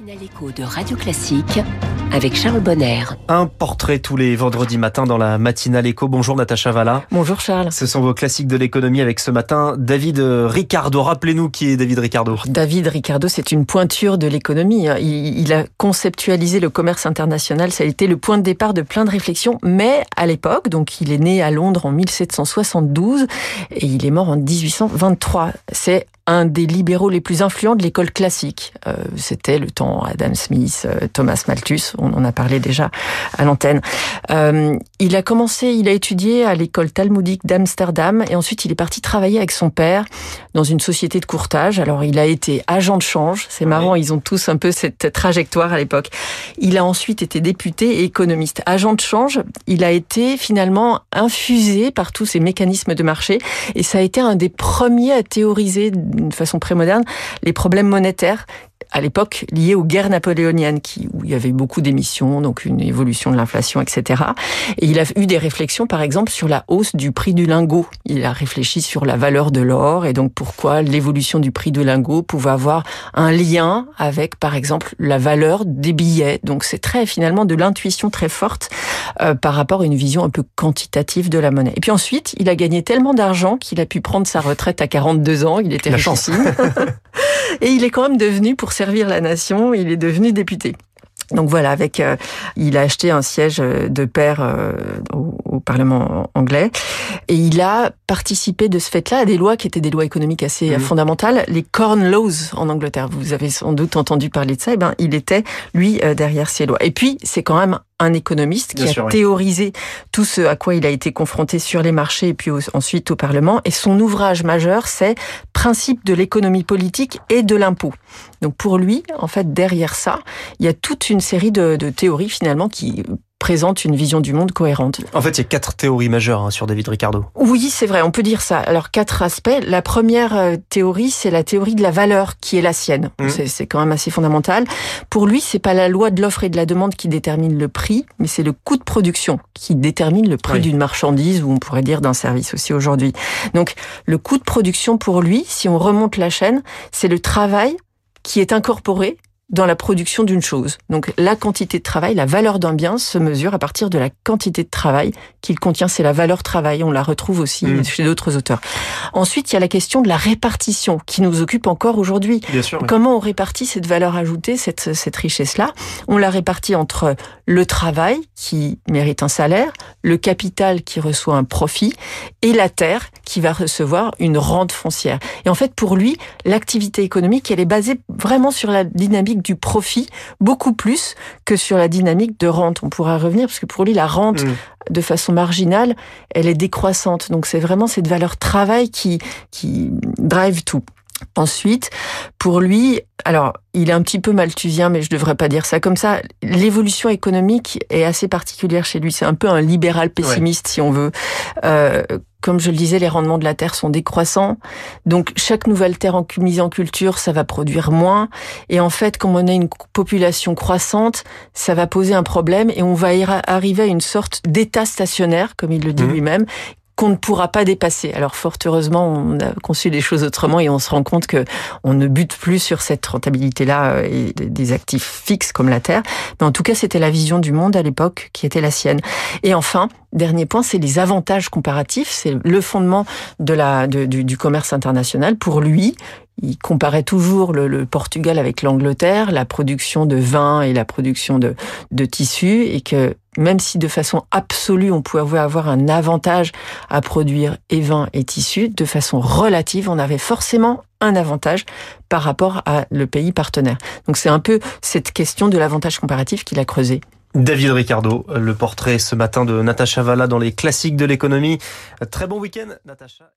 matinale écho de Radio Classique avec Charles Bonner. Un portrait tous les vendredis matins dans la matinale écho. Bonjour Natacha Valla. Bonjour Charles. Ce sont vos classiques de l'économie avec ce matin David Ricardo. Rappelez-nous qui est David Ricardo. David Ricardo, c'est une pointure de l'économie. Il, il, a conceptualisé le commerce international. Ça a été le point de départ de plein de réflexions. Mais à l'époque, donc il est né à Londres en 1772 et il est mort en 1823. C'est un des libéraux les plus influents de l'école classique. Euh, C'était le temps Adam Smith, euh, Thomas Malthus, on en a parlé déjà à l'antenne. Euh, il a commencé, il a étudié à l'école talmudique d'Amsterdam et ensuite il est parti travailler avec son père dans une société de courtage. Alors il a été agent de change, c'est marrant, ils ont tous un peu cette trajectoire à l'époque. Il a ensuite été député et économiste. Agent de change, il a été finalement infusé par tous ces mécanismes de marché et ça a été un des premiers à théoriser d'une façon prémoderne les problèmes monétaires à l'époque liés aux guerres napoléoniennes, qui, où il y avait beaucoup d'émissions, donc une évolution de l'inflation, etc. Et il a eu des réflexions, par exemple, sur la hausse du prix du lingot. Il a réfléchi sur la valeur de l'or et donc pourquoi l'évolution du prix du lingot pouvait avoir un lien avec, par exemple, la valeur des billets. Donc c'est très finalement de l'intuition très forte euh, par rapport à une vision un peu quantitative de la monnaie. Et puis ensuite, il a gagné tellement d'argent qu'il a pu prendre sa retraite à 42 ans. Il était richissime. et il est quand même devenu, pour servir la nation, il est devenu député. Donc voilà, avec euh, il a acheté un siège de pair euh, au, au, Parlement anglais et il a participé de ce fait-là à des lois qui étaient des lois économiques assez mmh. fondamentales, les Corn Laws en Angleterre. Vous avez sans doute entendu parler de ça. Et ben, il était lui euh, derrière ces lois. Et puis c'est quand même un économiste qui Bien a sûr, théorisé oui. tout ce à quoi il a été confronté sur les marchés et puis au, ensuite au Parlement. Et son ouvrage majeur, c'est Principe de l'économie politique et de l'impôt. Donc pour lui, en fait, derrière ça, il y a toute une série de, de théories finalement qui présente une vision du monde cohérente. En fait, il y a quatre théories majeures hein, sur David Ricardo. Oui, c'est vrai, on peut dire ça. Alors, quatre aspects. La première euh, théorie, c'est la théorie de la valeur qui est la sienne. Mmh. C'est quand même assez fondamental. Pour lui, c'est pas la loi de l'offre et de la demande qui détermine le prix, mais c'est le coût de production qui détermine le prix oui. d'une marchandise ou on pourrait dire d'un service aussi aujourd'hui. Donc, le coût de production pour lui, si on remonte la chaîne, c'est le travail qui est incorporé dans la production d'une chose. Donc la quantité de travail, la valeur d'un bien se mesure à partir de la quantité de travail qu'il contient. C'est la valeur travail. On la retrouve aussi mmh. chez d'autres auteurs. Ensuite, il y a la question de la répartition qui nous occupe encore aujourd'hui. Comment on répartit cette valeur ajoutée, cette, cette richesse-là? On la répartit entre le travail qui mérite un salaire, le capital qui reçoit un profit et la terre qui va recevoir une rente foncière. Et en fait, pour lui, l'activité économique, elle est basée vraiment sur la dynamique du profit, beaucoup plus que sur la dynamique de rente. On pourra revenir, parce que pour lui, la rente, mmh. de façon marginale, elle est décroissante. Donc c'est vraiment cette valeur travail qui, qui drive tout. Ensuite, pour lui, alors il est un petit peu malthusien, mais je devrais pas dire ça comme ça. L'évolution économique est assez particulière chez lui. C'est un peu un libéral pessimiste, ouais. si on veut. Euh, comme je le disais, les rendements de la terre sont décroissants. Donc, chaque nouvelle terre en, mise en culture, ça va produire moins. Et en fait, comme on a une population croissante, ça va poser un problème et on va arriver à une sorte d'état stationnaire, comme il le dit mmh. lui-même, qu'on ne pourra pas dépasser. Alors fort heureusement, on a conçu les choses autrement et on se rend compte que on ne bute plus sur cette rentabilité-là et des actifs fixes comme la terre. Mais en tout cas, c'était la vision du monde à l'époque qui était la sienne. Et enfin, dernier point, c'est les avantages comparatifs. C'est le fondement de la du, du commerce international. Pour lui, il comparait toujours le, le Portugal avec l'Angleterre, la production de vin et la production de, de tissus, et que même si de façon absolue on pouvait avoir un avantage à produire et vin et tissus, de façon relative, on avait forcément un avantage par rapport à le pays partenaire. Donc c'est un peu cette question de l'avantage comparatif qu'il a creusé. David Ricardo, le portrait ce matin de Natacha Valla dans les classiques de l'économie. Très bon week-end, Natacha.